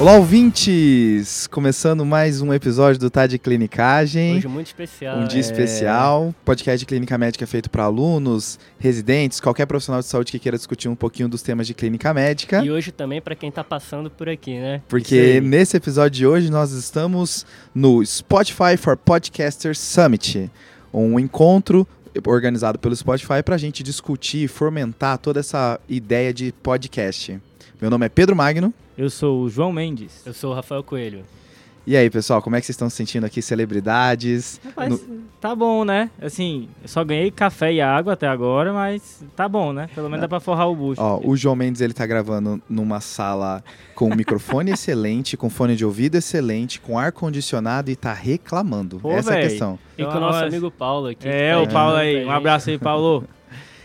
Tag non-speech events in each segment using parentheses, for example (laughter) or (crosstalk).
Olá, ouvintes! Começando mais um episódio do Tá de Clinicagem. Hoje muito especial. Um dia é... especial. Podcast de clínica médica feito para alunos, residentes, qualquer profissional de saúde que queira discutir um pouquinho dos temas de clínica médica. E hoje também para quem está passando por aqui, né? Porque nesse episódio de hoje nós estamos no Spotify for Podcasters Summit, um encontro organizado pelo Spotify para a gente discutir e fomentar toda essa ideia de podcast. Meu nome é Pedro Magno. Eu sou o João Mendes. Eu sou o Rafael Coelho. E aí, pessoal, como é que vocês estão se sentindo aqui, celebridades? Rapaz, no... tá bom, né? Assim, eu só ganhei café e água até agora, mas tá bom, né? Pelo menos dá pra forrar o bucho. Ó, o João Mendes, ele tá gravando numa sala com um microfone (laughs) excelente, com fone de ouvido excelente, com ar-condicionado e tá reclamando. Pô, Essa véi. é a questão. E com o nosso amigo Paulo aqui. É, tá o Paulo aí. Um abraço aí, Paulo. (laughs)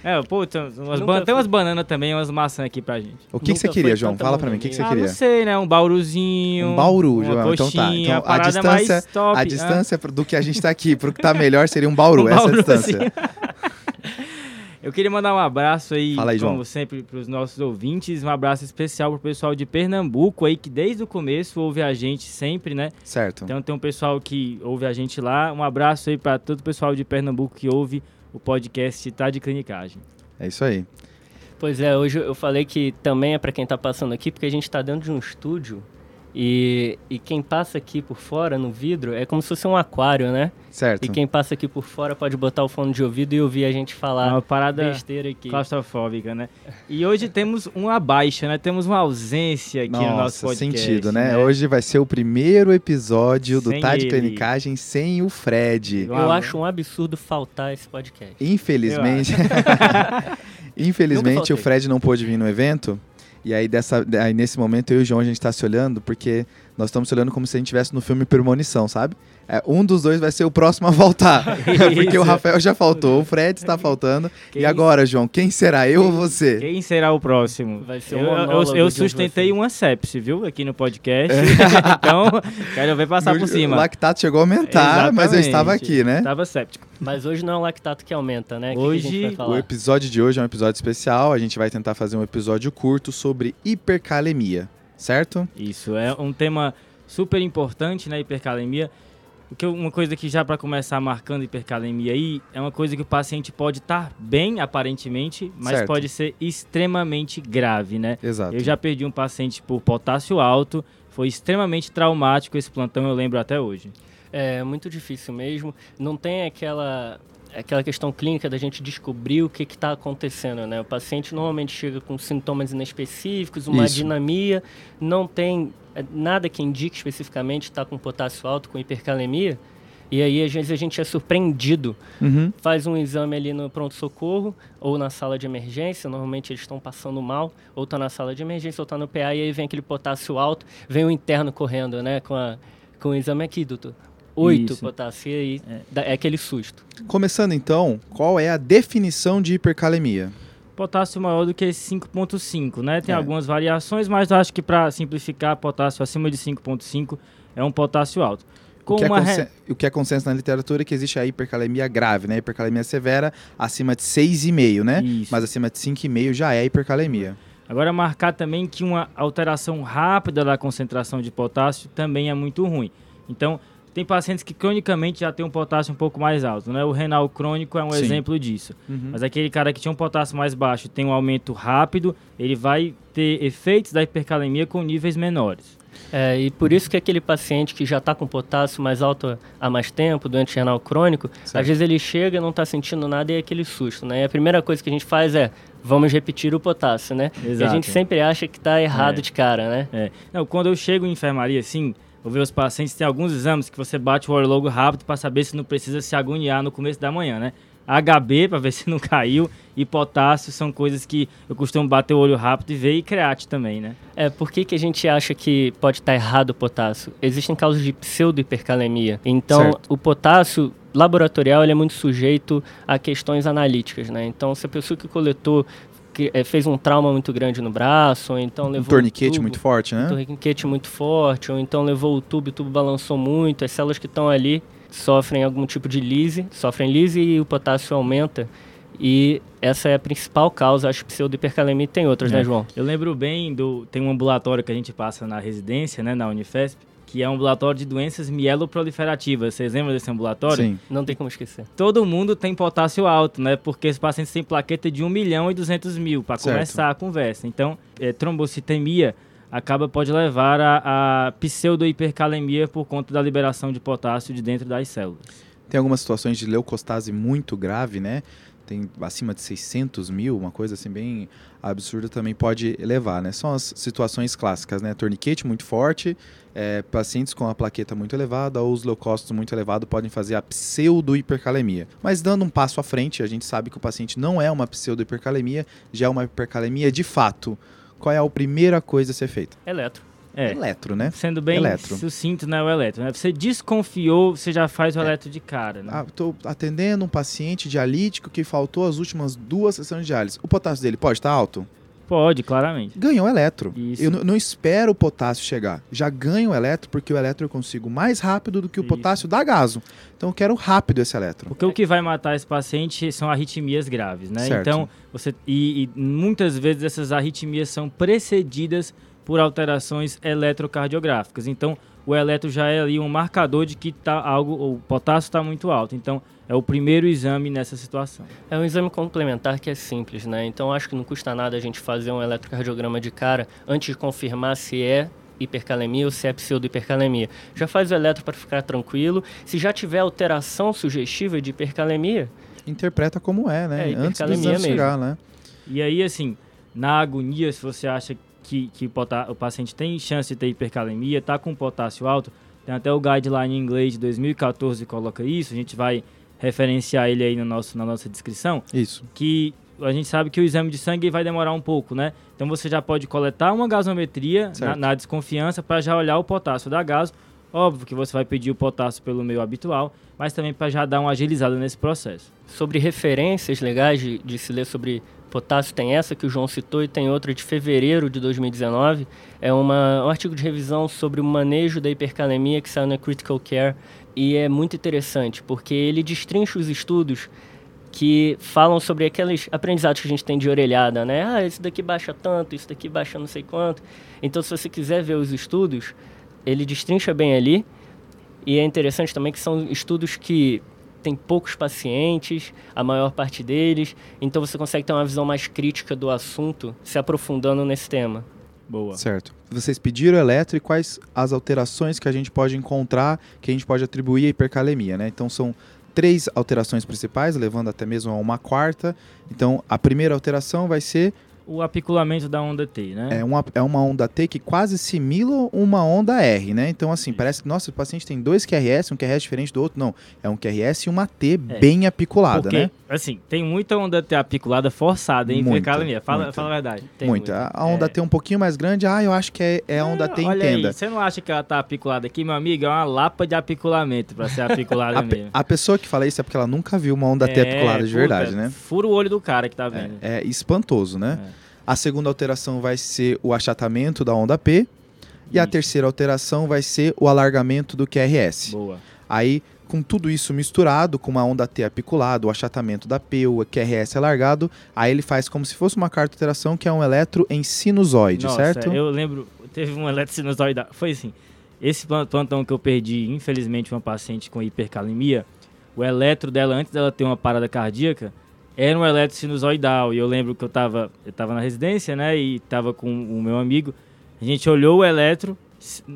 É, pô, tem umas, ban- tem umas bananas também, umas maçãs aqui pra gente. O que, que você queria, João? Fala pra mim, o que, que você Ah, queria? não sei, né? Um bauruzinho. Um bauru, uma João. Então tá. coxinha, Então, a parada distância- top. A ah. distância do que a gente tá aqui pro que tá melhor seria um bauru, (laughs) Um essa é a bauru, distância. Eu queria mandar um abraço aí, Fala aí, como João. sempre, para os nossos ouvintes. Um abraço especial pro pessoal de Pernambuco aí, que desde o começo ouve a gente sempre, né? Certo. Então tem um pessoal que ouve a gente lá. Um abraço aí para todo o pessoal de Pernambuco que ouve o podcast Tá de Clinicagem. É isso aí. Pois é, hoje eu falei que também é para quem tá passando aqui, porque a gente tá dentro de um estúdio e, e quem passa aqui por fora no vidro é como se fosse um aquário, né? Certo. E quem passa aqui por fora pode botar o fone de ouvido e ouvir a gente É falar uma parada besteira aqui. claustrofóbica, né? E hoje temos uma baixa, né? Temos uma ausência aqui no nosso Nossa, podcast. sentido, né? Hoje vai ser o primeiro episódio do Sem Tá de. Clinicagem sem o Fred. Eu acho um absurdo faltar esse podcast. Infelizmente. (laughs) Infelizmente o. Fred não pôde vir no evento. E aí, dessa, aí nesse momento eu e o João a gente tá se olhando porque nós estamos se olhando como se a gente estivesse no filme Premonição, sabe? É, um dos dois vai ser o próximo a voltar. (laughs) (laughs) porque o. Rafael já faltou, o Fred está faltando. Quem- E agora, João, quem será? Eu ou você? Quem será o próximo? Vai ser eu, eu, eu sustentei uma sepse, viu? Aqui no podcast. (laughs) então, quero ver passar No- por cima. O lactato chegou a aumentar, mas eu estava Exatamente. aqui, né? Tava séptico. Mas hoje não é o lactato que aumenta, né? O que que a gente Hoje, vai O episódio de hoje é um episódio especial. A gente vai tentar fazer um episódio curto sobre hipercalemia, certo? Isso, é um tema super importante, né? Hipercalemia. O que eu- uma coisa que já para começar marcando hipercalemia aí, é uma coisa que o paciente pode estar bem, aparentemente, mas Certo. pode ser extremamente grave, né? Exato. Eu já perdi um paciente por potássio alto, foi extremamente traumático esse plantão, eu lembro até hoje. É muito difícil mesmo. Não tem aquela aquela questão clínica da gente descobrir o que está acontecendo, né? O paciente normalmente chega com sintomas inespecíficos, uma Isso. dinamia, não tem é, nada que indique especificamente estar com potássio alto, com hipercalemia. E aí, às vezes, a gente é surpreendido. Uhum. Faz um exame ali no pronto-socorro ou na sala de emergência. Normalmente eles estão passando mal, ou tá na sala de emergência, ou tá no PA, e aí vem aquele potássio alto, vem o interno correndo, né? Com, a, com o exame aqui, doutor. Oito Isso. potássio, e aí dá- é aquele susto. Começando então, qual é a definição de hipercalemia? Potássio maior do que 5.5, né? Tem É. algumas variações, mas eu acho que para simplificar, potássio acima de 5.5 é um potássio alto. Com O que, é re- o que é consenso na literatura é que existe a hipercalemia grave, né? Hipercalemia severa acima de 6,5, né? Isso. Mas acima de 5,5 já é hipercalemia. Agora, marcar também que uma alteração rápida da concentração de potássio também é muito ruim. Então, tem pacientes que cronicamente já tem um potássio um pouco mais alto, né? O renal crônico é um Sim. exemplo disso. Mas aquele cara que tinha um potássio mais baixo e tem um aumento rápido, ele vai ter efeitos da hipercalemia com níveis menores. É, e por isso que aquele paciente que já está com potássio mais alto há mais tempo, doente renal crônico, Certo. às vezes ele chega, não está sentindo nada e é aquele susto, né? E a primeira coisa que a gente faz é, vamos repetir o potássio, né? E a Exato. gente sempre acha que está errado É. de cara, né? É. Não, quando eu chego em enfermaria, assim, vejo os pacientes, tem alguns exames que você bate o olho logo rápido para saber se não precisa se agoniar no começo da manhã, né? HB para ver (laughs) se não caiu e potássio são coisas que eu costumo bater o olho rápido e ver e create também, né? É, por que, que a gente acha que pode estar errado o potássio? Existem causas de pseudohipercalemia. Então, Certo. o potássio laboratorial ele é muito sujeito a questões analíticas, né? Então, se a pessoa que coletou que, eh, fez um trauma muito grande no braço, ou então Um levou torniquete o tubo, muito forte, né? um torniquete muito forte, ou então levou o tubo e o tubo balançou muito, as células que estão ali sofrem algum tipo de lise, sofrem lise e o potássio aumenta E essa é a principal causa, acho, pseudo-hipercalemia. Tem outras, É. né, João? Eu lembro bem do. Tem um ambulatório que a gente passa na residência, né, na Unifesp, que é um ambulatório de doenças mieloproliferativas. Vocês lembram desse ambulatório? Sim. Não tem como esquecer. Todo mundo tem potássio alto, né? Porque os pacientes têm plaqueta de 1 milhão e 200 mil para começar a conversa. Então, é, trombocitemia acaba pode levar a, a pseudohipercalemia por conta da liberação de potássio de dentro das células. Tem algumas situações de leucostase muito grave, né? Tem acima de 600 mil, uma coisa assim bem absurda também pode elevar, né? São as situações clássicas, né? Torniquete muito forte, é, pacientes com a plaqueta muito elevada ou os leucócitos muito elevados podem fazer a pseudo-hipercalemia. Mas dando um passo à frente, a gente sabe que o paciente não é uma pseudo-hipercalemia, já é uma hipercalemia de fato. Qual é a primeira coisa a ser feita? Eletro. É. Eletro, né? Sendo bem Eletro. sucinto, né, o eletro. Né? Você desconfiou, você já faz o eletro de cara, né? Ah, estou atendendo um paciente dialítico que faltou as últimas duas sessões de diálise. O potássio dele pode estar alto? Pode, claramente. Ganhou eletro. Isso. Eu não espero o potássio chegar. Já ganho o eletro porque o eletro eu consigo mais rápido do que o Isso. potássio da gaso. Então eu quero rápido esse eletro. Porque o que vai matar esse paciente são arritmias graves, né? Certo. Então, você e, e muitas vezes essas arritmias são precedidas por alterações eletrocardiográficas. Então, o eletro já é ali um marcador de que tá algo, o potássio está muito alto. Então, é o primeiro exame nessa situação. É um exame complementar que é simples, né? Então acho que não custa nada a gente fazer um eletrocardiograma de cara antes de confirmar se é hipercalemia ou se é pseudo-hipercalemia. Já faz o eletro para ficar tranquilo. Se já tiver alteração sugestiva de hipercalemia, Interpreta como é, né? É, Antes do exame mesmo. chegar, né? E aí, assim, na agonia, se você acha que, que o paciente tem chance de ter hipercalemia, tá com potássio alto, tem até o guideline em inglês de 2014 que coloca isso, a gente vai referenciar ele aí no nosso, na nossa descrição, Isso. que a gente sabe que o exame de sangue vai demorar um pouco, né? Então você já pode coletar uma gasometria na, na desconfiança para já olhar o potássio da gaso. Óbvio que você vai pedir o potássio pelo meio habitual, mas também para já dar uma agilizada nesse processo. sobre referências legais de, de se ler sobre potássio, tem essa que o João citou e tem outra de fevereiro de 2019. É uma, um artigo de revisão sobre o manejo da hipercalemia que saiu na Critical Care e é muito interessante porque ele destrincha os estudos que falam sobre aqueles aprendizados que a gente tem de orelhada, né? Ah, esse daqui baixa tanto, isso daqui baixa não sei quanto. Então, se você quiser ver os estudos, ele destrincha bem ali. E é interessante também que são estudos que tem poucos pacientes, a maior parte deles, então você consegue ter uma visão mais crítica do assunto, se aprofundando nesse tema. Boa. Certo. Vocês pediram eletro e quais as alterações que a gente pode encontrar, que a gente pode atribuir à hipercalemia, né? Então são três alterações principais, levando até mesmo a uma quarta. Então a primeira alteração vai ser O apiculamento da onda T, né? é uma, é uma onda T que quase simila uma onda R, né? Então assim, parece que nossa, o paciente tem dois QRS, um QRS diferente do outro. Não, é um QRS e uma T bem apiculada, Porque, né? assim, tem muita onda T apiculada forçada em Muita. Fala, muita. fala a verdade. Tem Muita. muito. A onda É. T um pouquinho mais grande, ah, eu acho que é, é a onda T Olha entenda. aí, você não acha que ela tá apiculada aqui, meu amigo? É uma lapa de apiculamento pra ser apiculada (laughs) A, mesmo. a pessoa que fala isso é porque ela nunca viu uma onda T apiculada de puta, verdade, né? Fura o olho do cara que tá vendo. É, é espantoso, né? A segunda alteração vai ser o achatamento da onda P. E a terceira alteração vai ser o alargamento do QRS. Boa. Aí, com tudo isso misturado, com uma onda T apiculada, o achatamento da P, o QRS alargado, aí ele faz como se fosse uma carta alteração que é um eletro em sinusoide, Nossa, certo? eu lembro, teve um eletrocinusoide. Foi assim, esse plan- plantão que eu perdi, infelizmente, uma paciente com hipercalemia, o eletro dela, antes dela ter uma parada cardíaca, era um eletrocinusoidal. E eu lembro que eu tava, eu tava na residência, né, e tava com o meu amigo. A gente olhou o eletro,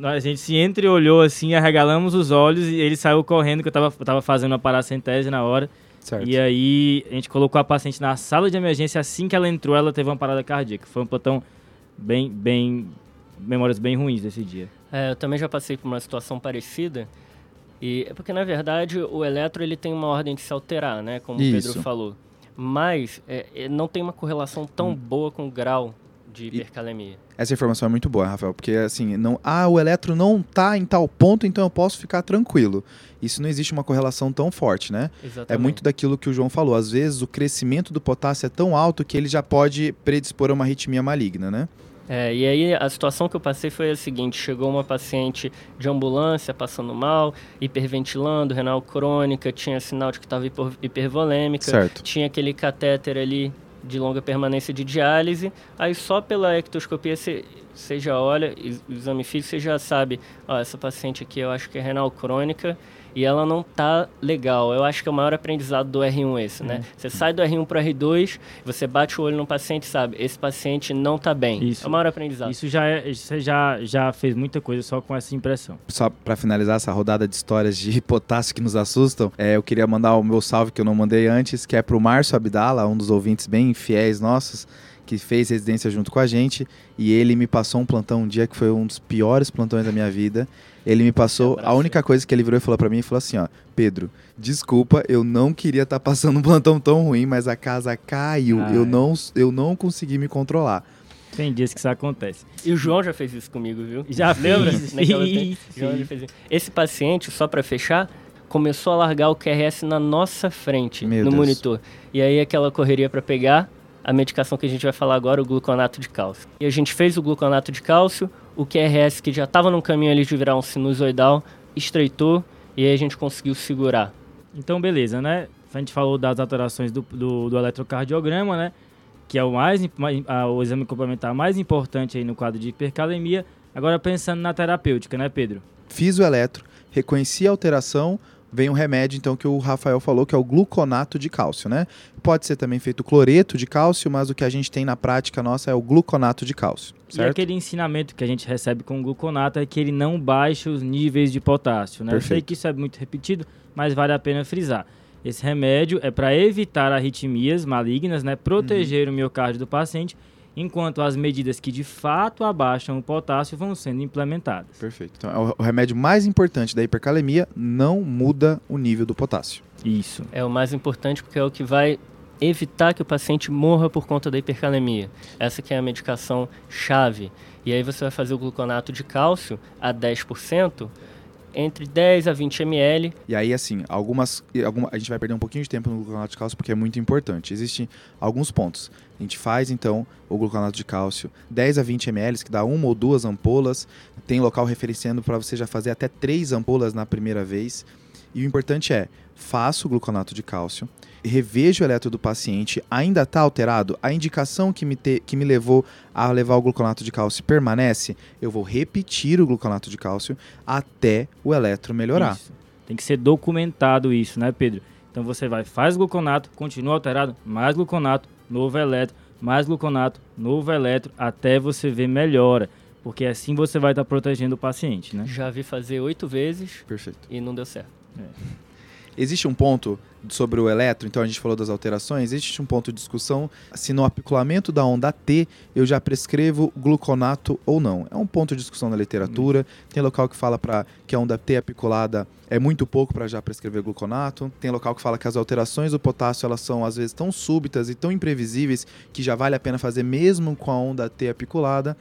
a gente se entreolhou assim, arregalamos os olhos e ele saiu correndo, que eu tava, eu tava fazendo uma paracentese na hora. Certo. E aí a gente colocou a paciente na sala de emergência. Assim que ela entrou, ela teve uma parada cardíaca. Foi um plantão bem, bem, memórias bem ruins desse dia. É, eu também já passei por uma situação parecida. E é porque, na verdade, o eletro ele tem uma ordem de se alterar, né? Como o. Pedro falou. Mas é, é, não tem uma correlação tão boa com o grau de hipercalemia. Essa informação é muito boa, Rafael, porque assim, não, ah, o eletro não tá em tal ponto, então eu posso ficar tranquilo. Isso não existe uma correlação tão forte, né? Exatamente. É muito daquilo que o João falou. Às vezes o crescimento do potássio é tão alto que ele já pode predispor a uma arritmia maligna, né? É, e aí a situação que eu passei foi a seguinte: chegou uma paciente de ambulância passando mal, hiperventilando, renal crônica, tinha sinal de que estava hiper, hipervolêmica, Certo. tinha aquele catéter ali de longa permanência de diálise. Aí só pela ectoscopia você você já olha, exame físico, você já sabe: ó, essa paciente aqui eu acho que é renal crônica e ela não tá legal. Eu acho que é o maior aprendizado do R1 esse, né? Você sai do R1 para R2, você bate o olho no paciente e sabe, esse paciente não tá bem. Isso. É o maior aprendizado. Isso já é, você já, já fez muita coisa só com essa impressão. Só pra finalizar essa rodada de histórias de (laughs) potássio que nos assustam, é, eu queria mandar o meu salve que eu não mandei antes, que é pro Márcio Abdala, um dos ouvintes bem fiéis nossos, que fez residência junto com a gente, e ele me passou um plantão um dia que foi um dos piores plantões da minha vida. Ele me passou, a única coisa que ele virou e falou pra mim, falou assim, ó, Pedro, desculpa, eu não queria estar passando um plantão tão ruim, mas a casa caiu, Ah, eu é. não, eu não consegui me controlar. Tem dias que isso acontece. E o João já fez isso comigo, viu? Já Lembra? Naquela. Esse paciente, só para fechar, começou a largar o QRS na nossa frente, Meu no Deus. monitor. E aí aquela correria para pegar a medicação que a gente vai falar agora, o gluconato de cálcio. E a gente fez o gluconato de cálcio, o QRS que já estava no caminho ali de virar um sinusoidal, estreitou e aí a gente conseguiu segurar. Então, beleza, né? A gente falou das alterações do, do, do eletrocardiograma, né? Que é o, mais, o exame complementar mais importante aí no quadro de hipercalemia. Agora, pensando na terapêutica, né, Pedro? Fiz o eletro, reconheci a alteração, vem um remédio, então, que o Rafael falou, que é o gluconato de cálcio, né? Pode ser também feito cloreto de cálcio, mas o que a gente tem na prática nossa é o gluconato de cálcio, E certo? aquele ensinamento que a gente recebe com o gluconato é que ele não baixa os níveis de potássio, né? Eu sei Perfeito. que isso é muito repetido, mas vale a pena frisar. Esse remédio é para evitar arritmias malignas, né? Proteger Uhum. o miocárdio do paciente, enquanto as medidas que de fato abaixam o potássio vão sendo implementadas. Perfeito. Então, é o- o remédio mais importante da hipercalemia não muda o nível do potássio. Isso. É o mais importante porque é o que vai evitar que o paciente morra por conta da hipercalemia. Essa que é a medicação chave. E aí você vai fazer o gluconato de cálcio a 10%, entre 10 a 20 ml. E aí, assim, algumas, alguma, a gente vai perder um pouquinho de tempo no gluconato de cálcio porque é muito importante. Existem alguns pontos. A gente faz, então, o gluconato de cálcio 10 a 20 ml, que dá uma ou duas ampolas. Tem local referenciando para você já fazer até três ampolas na primeira vez. E o importante é, faço o gluconato de cálcio, revejo o eletro do paciente, ainda está alterado, a indicação que me, te- que me levou a levar o gluconato de cálcio permanece, eu vou repetir o gluconato de cálcio até o eletro melhorar. Isso. Tem que ser documentado isso, né, Pedro? Então você vai, faz gluconato, continua alterado, mais gluconato, novo eletro, mais gluconato, novo eletro, até você ver melhora. Porque assim você vai estar protegendo o paciente, né? Já vi fazer oito vezes Perfeito. e não deu certo. Existe um ponto sobre o eletro, então a gente falou das alterações, existe um ponto de discussão se no apiculamento da onda T eu já prescrevo gluconato ou não. É um ponto de discussão na literatura. Tem local que fala para que a onda T apiculada é muito pouco para já prescrever gluconato. Tem local que fala que as alterações do potássio elas são às vezes tão súbitas e tão imprevisíveis que já vale a pena fazer mesmo com a onda T apiculada.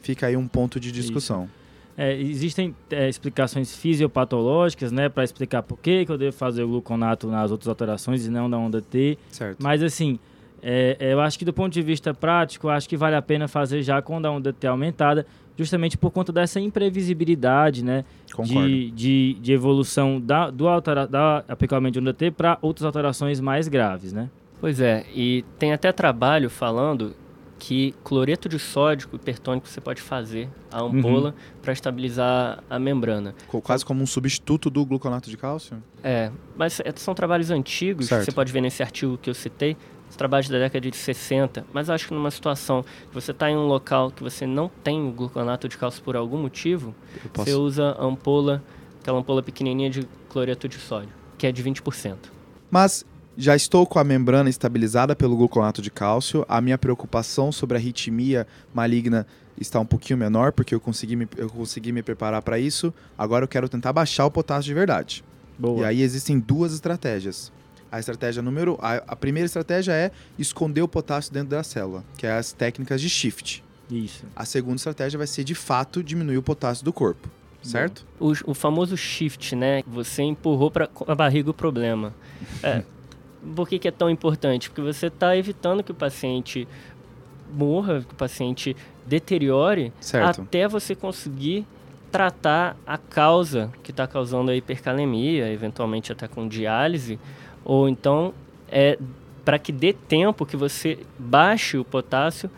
Fica aí um ponto de discussão. É, existem é, explicações fisiopatológicas, né, para explicar por que, que eu devo fazer o gluconato nas outras alterações e não na onda T. Certo. Mas assim, é, é, eu acho que do ponto de vista prático, acho que vale a pena fazer já quando a onda T é aumentada, justamente por conta dessa imprevisibilidade, né? De, de, de evolução da, do altera, da apiculamento de onda T para outras alterações mais graves, né? Pois é, e tem até trabalho falando que cloreto de sódio hipertônico você pode fazer a ampola para estabilizar a membrana. Quase como um substituto do gluconato de cálcio. É, mas é- são trabalhos antigos, Certo. você pode ver nesse artigo que eu citei, os trabalhos da década de 60, mas eu acho que numa situação que você está em um local que você não tem o gluconato de cálcio por algum motivo, você usa a ampola, aquela ampola pequenininha de cloreto de sódio, que é de 20%. Mas já estou com a membrana estabilizada pelo gluconato de cálcio. A minha preocupação sobre a arritmia maligna está um pouquinho menor, porque eu consegui me, eu consegui me preparar para isso. Agora eu quero tentar baixar o potássio de verdade. Boa. E aí existem duas estratégias. A estratégia número. A, a primeira estratégia é esconder o potássio dentro da célula, que é as técnicas de shift. Isso. A segunda estratégia vai ser de fato diminuir o potássio do corpo. Certo? O, o famoso shift, né? Você empurrou para a barriga o problema. É, (laughs) por que, que é tão importante? Porque você está evitando que o paciente morra, que o paciente deteriore, Certo. até você conseguir tratar a causa que está causando a hipercalemia, eventualmente até com diálise, ou então é para que dê tempo que você baixe o potássio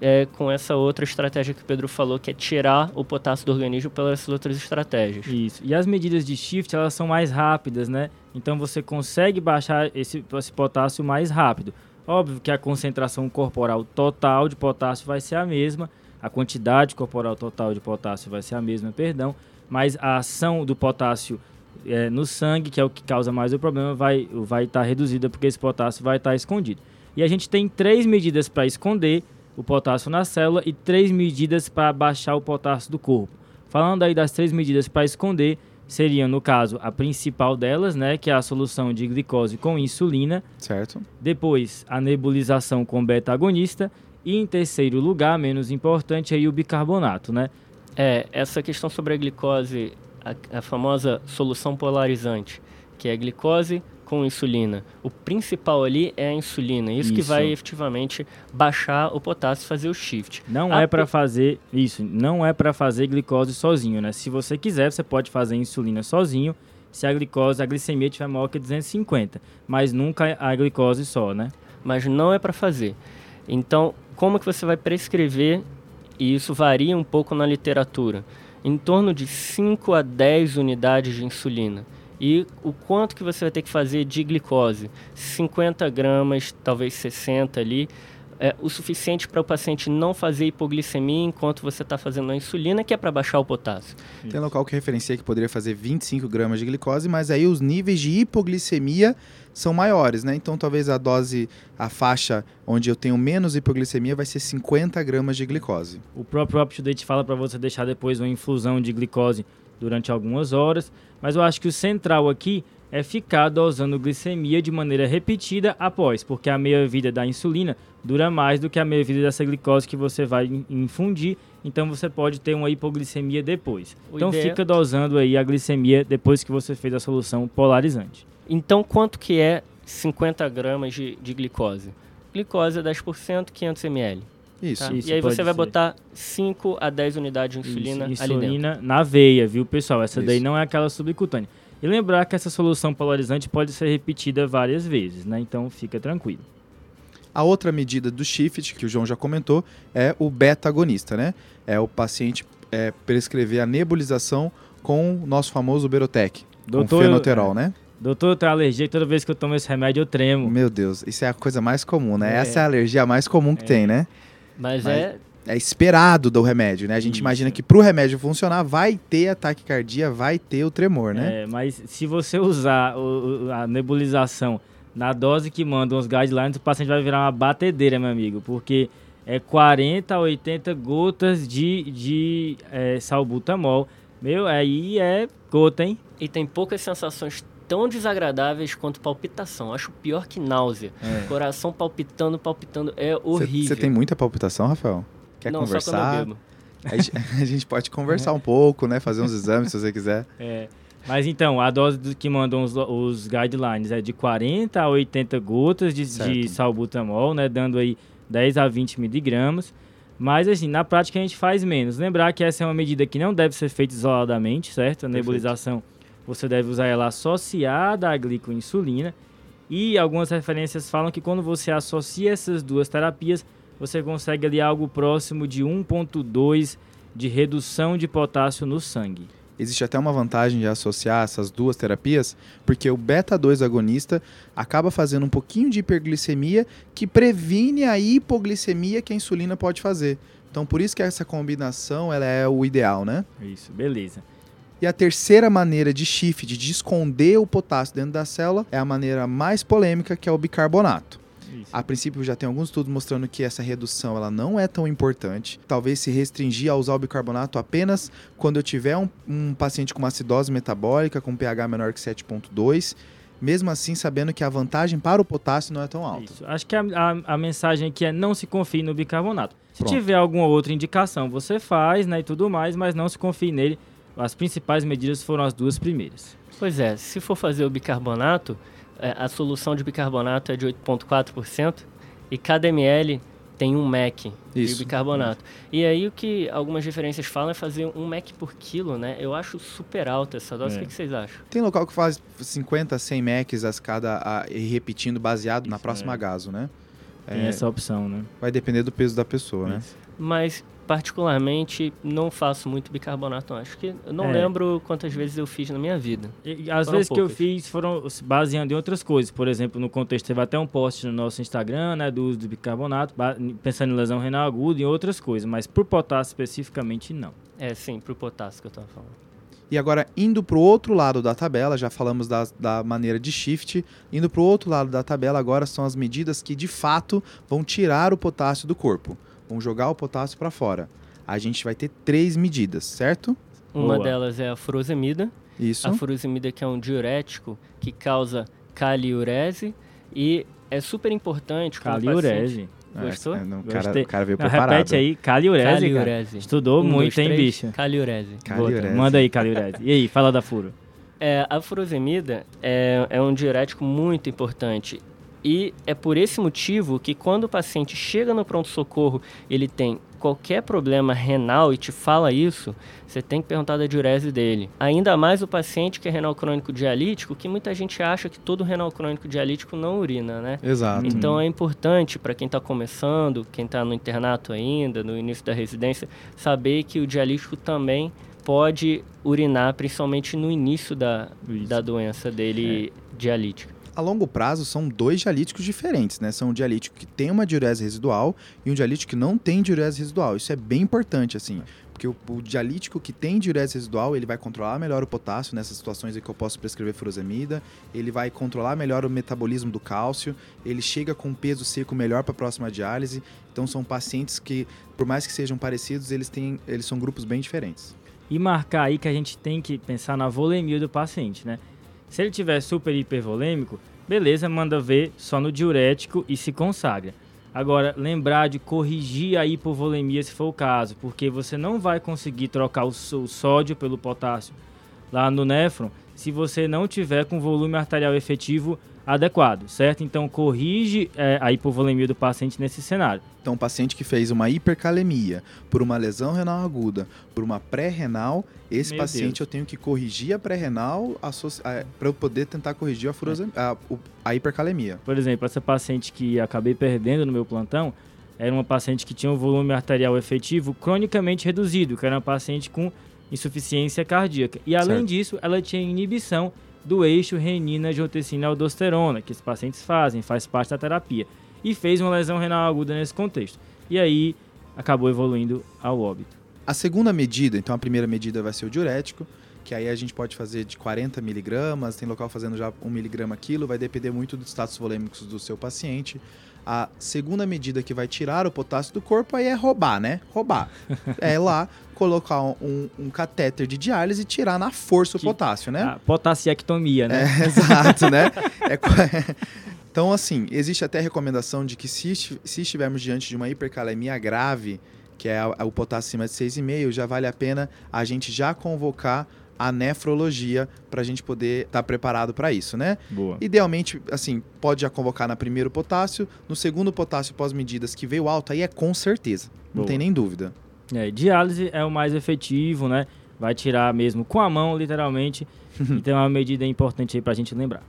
é, com essa outra estratégia que o Pedro falou, que é tirar o potássio do organismo pelas outras estratégias. Isso. E as medidas de shift, elas são mais rápidas, né? Então você consegue baixar esse, esse potássio mais rápido. Óbvio que a concentração corporal total de potássio vai ser a mesma, a quantidade corporal total de potássio vai ser a mesma, perdão, mas a ação do potássio é, no sangue, que é o que causa mais o problema, vai estar vai tá reduzida porque esse potássio vai estar tá escondido. E a gente tem três medidas para esconder o potássio na célula e três medidas para baixar o potássio do corpo. Falando aí das três medidas para esconder, seriam, no caso, a principal delas, né, que é a solução de glicose com insulina. Certo. Depois, a nebulização com beta-agonista. E em terceiro lugar, menos importante, aí o bicarbonato, né? É, essa questão sobre a glicose, a, a famosa solução polarizante, que é a glicose com insulina. O principal ali é a insulina, isso, isso. que vai efetivamente baixar o potássio e fazer o shift. Não a é para fazer isso, não é para fazer glicose sozinho, né? Se você quiser, você pode fazer insulina sozinho, se a glicose, a glicemia tiver maior que 250, mas nunca a glicose só, né? Mas não é para fazer. Então, como que você vai prescrever? E isso varia um pouco na literatura. Em torno de 5 a 10 unidades de insulina e o quanto que você vai ter que fazer de glicose. 50 gramas, talvez 60 ali, é o suficiente para o paciente não fazer hipoglicemia enquanto você está fazendo a insulina, que é para baixar o potássio. Tem local que referencia que poderia fazer 25 gramas de glicose, mas aí os níveis de hipoglicemia são maiores, né? Então talvez a dose, a faixa onde eu tenho menos hipoglicemia vai ser 50 gramas de glicose. O próprio UpToDate fala para você deixar depois uma infusão de glicose durante algumas horas, mas eu acho que o central aqui é ficar dosando glicemia de maneira repetida após, porque a meia-vida da insulina dura mais do que a meia-vida dessa glicose que você vai infundir, então você pode ter uma hipoglicemia depois. O então ideia... fica dosando aí a glicemia depois que você fez a solução polarizante. Então quanto que é 50 gramas de, de glicose? Glicose é 10%, 500 ml. Isso. Tá? Isso e aí você vai botar 5 a 10 unidades de insulina Isso, ali Insulina dentro. na veia, viu, pessoal? Essa Isso. daí não é aquela subcutânea. E lembrar que essa solução polarizante pode ser repetida várias vezes, né? Então fica tranquilo. A outra medida do shift, que o João já comentou, é o beta-agonista, né? É o paciente é, prescrever a nebulização com o nosso famoso Berotec, com fenoterol, né? Doutor, eu tenho alergia e toda vez que eu tomo esse remédio eu tremo. Meu Deus, isso é a coisa mais comum, né? É. Essa é a alergia mais comum que É. tem, né? Mas, Mas- é É esperado do remédio, né? A gente Isso. imagina que pro remédio funcionar, vai ter ataque cardíaco, vai ter o tremor, né? É, mas se você usar o- o- a nebulização na dose que mandam os guidelines, o paciente vai virar uma batedeira, meu amigo, porque é 40 a 80 gotas de, de é, salbutamol. Meu, aí é gota, hein? e tem poucas sensações tão desagradáveis quanto palpitação. Acho pior que náusea. É. Coração palpitando, palpitando é Você horrível. tem muita palpitação, Rafael? Quer Não, conversar? (laughs) A gente, pode conversar um pouco, né? Fazer uns exames se você quiser. É, mas então, a dose do- que mandam os, os guidelines é de 40 a 80 gotas de, de salbutamol, né? Dando aí 10 a 20 miligramas. Mas, assim, na prática a gente faz menos. Lembrar que essa é uma medida que não deve ser feita isoladamente, certo? A Perfeito. Você deve usar ela associada à glicoinsulina. E algumas referências falam que quando você associa essas duas terapias, você consegue ali algo próximo de 1.2 de redução de potássio no sangue. Existe até uma vantagem de associar essas duas terapias, porque o beta-2 agonista acaba fazendo um pouquinho de hiperglicemia que previne a hipoglicemia que a insulina pode fazer. Então, por isso que essa combinação ela é o ideal, né? Isso, beleza. E a terceira maneira de shift, de esconder o potássio dentro da célula, é a maneira mais polêmica, que é o bicarbonato. Isso. A princípio já tem alguns estudos mostrando que essa redução ela não é tão importante. Talvez se restringir a usar o bicarbonato apenas quando eu tiver um, um paciente com uma acidose metabólica com pH menor que 7.2, mesmo assim sabendo que a vantagem para o potássio não é tão alta. Isso. Acho que a, a- a mensagem aqui é não se confie no bicarbonato. Se Pronto. tiver alguma outra indicação, você faz, né, e tudo mais, mas não se confie nele. As principais medidas foram as duas primeiras. Pois é, se for fazer o bicarbonato, é, a solução de bicarbonato é de 8,4% e cada ml tem um MEC Isso. de bicarbonato. E aí o que algumas referências falam é fazer um MEC por quilo, né? Eu acho super alta essa dose. É. O que, vocês acham? Tem local que faz 50, 100 Macs a cada, a, e repetindo baseado na Isso, próxima é. gaso, né? Tem É, essa opção, né? Vai depender do peso da pessoa, né? Isso. Mas, particularmente, não faço muito bicarbonato. não. Acho que eu não É. lembro quantas vezes eu fiz na minha vida. E, as Foram vezes que eu poucas. fiz foram se baseando em outras coisas. Por exemplo, no contexto, teve até um post no nosso Instagram, né, do uso do bicarbonato, pensando em lesão renal aguda e outras coisas, mas por potássio especificamente, não. É, sim, pro potássio que eu tava falando. E agora, indo para o outro lado da tabela, já falamos da, da maneira de shift, indo para o outro lado da tabela, agora são as medidas que de fato vão tirar o potássio do corpo, vão jogar o potássio para fora. A gente vai ter três medidas, certo? Uma Boa. delas é a furosemida. Isso. A furosemida que é um diurético que causa caliurese e é super importante Caliurese. Gostou? É, não, o, cara, o cara veio Não, preparado. repete aí, caliurese. Caliurese. Estudou Um, muito, dois, hein, três, bicho? Caliurese. Caliurese. Bota, Manda aí, caliurese. E aí, fala da furo. É, a furosemida é, é um diurético muito importante. E é por esse motivo que quando o paciente chega no pronto-socorro, ele tem qualquer problema renal e te fala isso, você tem que perguntar da diurese dele. Ainda mais o paciente que é renal crônico dialítico, que muita gente acha que todo renal crônico dialítico não urina, né? Exato. Então é importante para quem está começando, quem está no internato ainda, no início da residência, saber que o dialítico também pode urinar, principalmente no início da, Isso. da doença dele dialítica. A longo prazo são dois dialíticos diferentes, né? São um dialítico que tem uma diurese residual e um dialítico que não tem diurese residual. Isso é bem importante, assim. Porque o, o dialítico que tem diurese residual, ele vai controlar melhor o potássio nessas situações em que eu posso prescrever furosemida, ele vai controlar melhor o metabolismo do cálcio, ele chega com um peso seco melhor para a próxima diálise. Então são pacientes que, por mais que sejam parecidos, eles têm, eles são grupos bem diferentes. E marcar aí que a gente tem que pensar na volemia do paciente, né? Se ele tiver super hipervolêmico, beleza, manda ver só no diurético e se consagra. Agora, lembrar de corrigir a hipovolemia se for o caso, porque você não vai conseguir trocar o, só- o sódio pelo potássio lá no néfron se você não tiver com volume arterial efetivo adequado, certo? Então, corrige é, a hipovolemia do paciente nesse cenário. Então, um paciente que fez uma hipercalemia por uma lesão renal aguda, por uma pré-renal, esse Meu paciente Deus. eu tenho que corrigir a pré-renal para eu poder tentar corrigir a, furose- a, a hipercalemia. Por exemplo, essa paciente que acabei perdendo no meu plantão era uma paciente que tinha um volume arterial efetivo cronicamente reduzido, que era uma paciente com insuficiência cardíaca. E além Certo. disso, ela tinha inibição do eixo renina-angiotensina-aldosterona, que esses pacientes fazem, faz parte da terapia. E fez uma lesão renal aguda nesse contexto. E aí acabou evoluindo ao óbito. A segunda medida, então a primeira medida vai ser o diurético, que aí a gente pode fazer de 40 miligramas, tem local fazendo já 1 miligrama quilo, vai depender muito dos status volêmicos do seu paciente. A segunda medida que vai tirar o potássio do corpo aí é roubar, né? Roubar. (laughs) é lá colocar um, um catéter de diálise e tirar na força Que- o potássio, né? Potassiectomia, né? É, (laughs) exato, né? É (laughs) então, assim, existe até a recomendação de que se, se estivermos diante de uma hipercalemia grave, que é a- o potássio acima de 6,5, já vale a pena a gente já convocar a nefrologia para a gente poder estar preparado para isso, né? Boa. Idealmente, assim, pode já convocar na primeiro potássio, no segundo potássio pós-medidas que veio alto, aí é com certeza, não Boa. tem nem dúvida. É, diálise é o mais efetivo, né? Vai tirar mesmo com a mão, literalmente. (laughs) então é uma medida importante aí pra gente lembrar.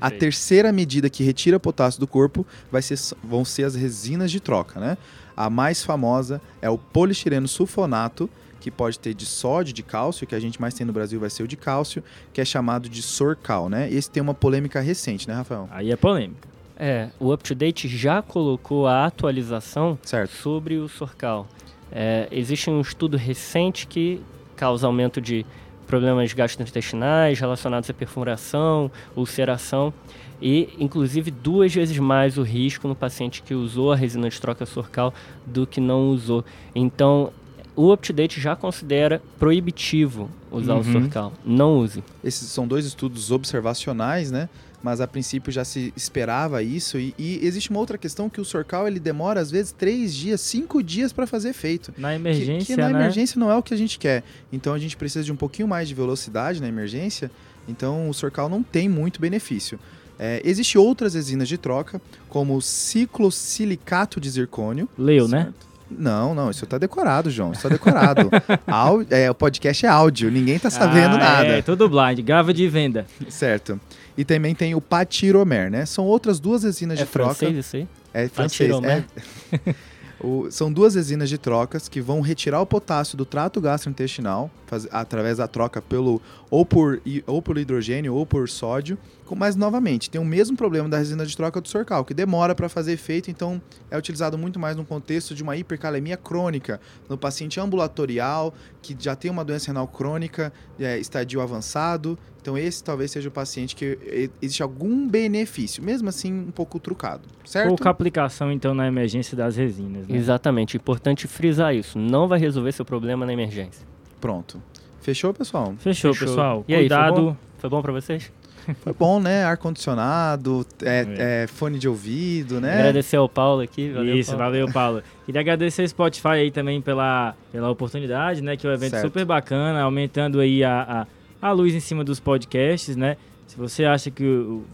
A Perfeito. terceira medida que retira potássio do corpo vai ser, vão ser as resinas de troca, né? A mais famosa é o polistireno sulfonato, que pode ter de sódio, de cálcio, que a gente mais tem no Brasil vai ser o de cálcio, que é chamado de Sorcal, né? Esse tem uma polêmica recente, né, Rafael? Aí é polêmica. É, o UpToDate já colocou a atualização Certo. sobre o Sorcal. É, existe um estudo recente que causa aumento de problemas gastrointestinais relacionados à perfuração, ulceração e, inclusive, duas vezes mais o risco no paciente que usou a resina de troca Sorcal do que não usou. Então, o UpToDate já considera proibitivo usar o Uhum. Sorcal. Não use. Esses são dois estudos observacionais, né? Mas a princípio já se esperava isso. E, e existe uma outra questão que o Sorcal ele demora às vezes três dias, cinco dias para fazer efeito. Na Que- emergência, que, na né? emergência não é o que a gente quer. Então a gente precisa de um pouquinho mais de velocidade na emergência. Então o Sorcal não tem muito benefício. É, Existem outras resinas de troca, como o ciclosilicato de zircônio. Leu, né? Não, não, isso tá decorado, João. Isso tá decorado. (laughs) Au- é, o podcast é áudio, ninguém tá sabendo Ah, nada. É, tudo blind, grava de venda. Certo. E também tem o patiromer, né? São outras duas resinas É de troca. francês isso aí? É francês, é. (laughs) O- são duas resinas de trocas que vão retirar o potássio do trato gastrointestinal faz- através da troca pelo ou por, ou por hidrogênio ou por sódio. Mas novamente tem o mesmo problema da resina de troca do sorcal, que demora para fazer efeito, então é utilizado muito mais no contexto de uma hipercalemia crônica, no paciente ambulatorial que já tem uma doença renal crônica, é, estadio avançado. Então esse talvez seja o paciente que existe algum benefício, mesmo assim um pouco trucado, certo? Pouca aplicação, então, na emergência das resinas. Né? Exatamente, importante frisar isso. Não vai resolver seu problema na emergência. Pronto. Fechou, pessoal? Fechou, Fechou. pessoal. E aí, foi Cuidado. bom? Foi bom pra vocês? Foi bom, né? Ar-condicionado, é, é, fone de ouvido, né? Agradecer ao Paulo aqui. Valeu, Isso, Paulo. valeu, Paulo. Queria agradecer ao Spotify aí também pela, pela oportunidade, né? Que é um evento Certo. super bacana, aumentando aí a, a, a luz em cima dos podcasts, né? Se você acha que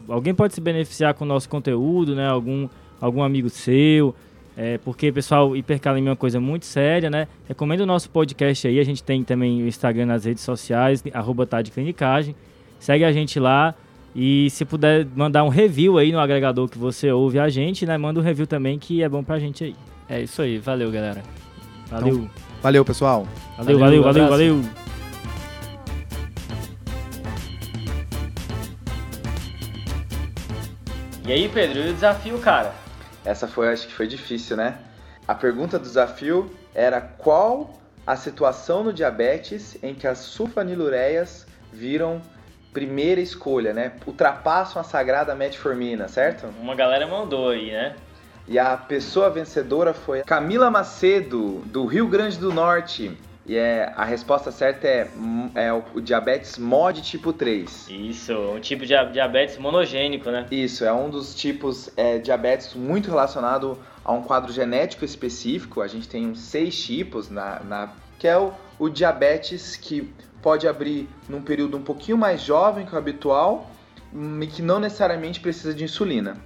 alguém pode se beneficiar com o nosso conteúdo, né? Algum, algum amigo seu, é, porque, pessoal, hipercalemia é uma coisa muito séria, né? Recomendo o nosso podcast aí, a gente tem também o Instagram nas redes sociais, arroba clinicagem. Segue a gente lá e se puder mandar um review aí no agregador que você ouve a gente, né? Manda um review também que é bom pra gente aí. É isso aí, valeu, galera. Valeu, Valeu, pessoal. valeu, valeu, valeu, valeu, valeu. E aí, Pedro, e o desafio, cara? Essa foi, acho que foi difícil, né? A pergunta do desafio era qual a situação no diabetes em que as sulfanilureias viram primeira escolha, né? Ultrapassam a sagrada metformina, certo? Uma galera mandou aí, né? E a pessoa vencedora foi Camila Macedo, do Rio Grande do Norte. E é, a resposta certa é, é o diabetes MOD tipo 3. Isso, um tipo de diabetes monogênico, né? Isso, é um dos tipos é, diabetes muito relacionado a um quadro genético específico. A gente tem uns seis tipos, na, na- que é o, o diabetes que pode abrir num período um pouquinho mais jovem que o habitual hum, e que não necessariamente precisa de insulina.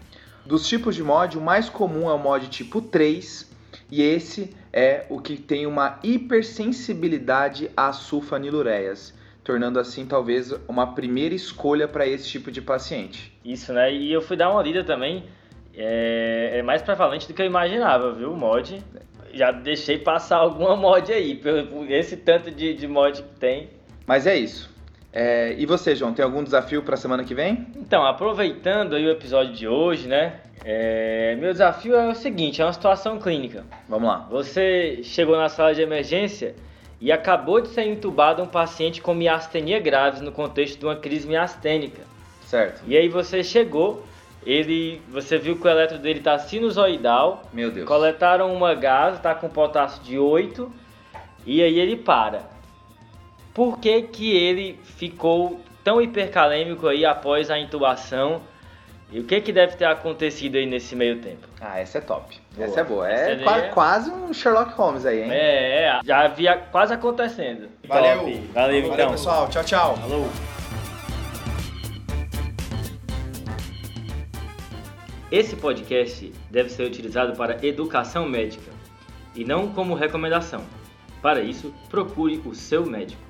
Dos tipos de MOD, o mais comum é o MOD tipo 3, e esse é o que tem uma hipersensibilidade às sulfanilureias, tornando assim talvez uma primeira escolha para esse tipo de paciente. Isso, né? E eu fui dar uma lida também. É, é mais prevalente do que eu imaginava, viu? Mod. Já deixei passar (laughs) alguma mod aí, por esse tanto de, de mod que tem. Mas é isso. É, e você, João, tem algum desafio para a semana que vem? Então, aproveitando aí o episódio de hoje, né? é, meu desafio é o seguinte: é uma situação clínica. Vamos lá. Você chegou na sala de emergência e acabou de ser entubado um paciente com miastenia graves no contexto de uma crise miastênica. Certo. E aí você chegou, ele, você viu que o eletro dele está sinusoidal, Meu Deus. coletaram uma gás, está com potássio de 8, e aí ele para. Por que que ele ficou tão hipercalêmico aí após a intubação? E o que que deve ter acontecido aí nesse meio tempo? Ah, essa é top. Boa. Essa é boa. Essa É, qua- é- quase um Sherlock Holmes aí, hein? É, é, já havia quase acontecendo. Valeu. Top. Valeu, então. pessoal. Tchau, tchau. Falou. Esse podcast deve ser utilizado para educação médica e não como recomendação. Para isso, procure o seu médico.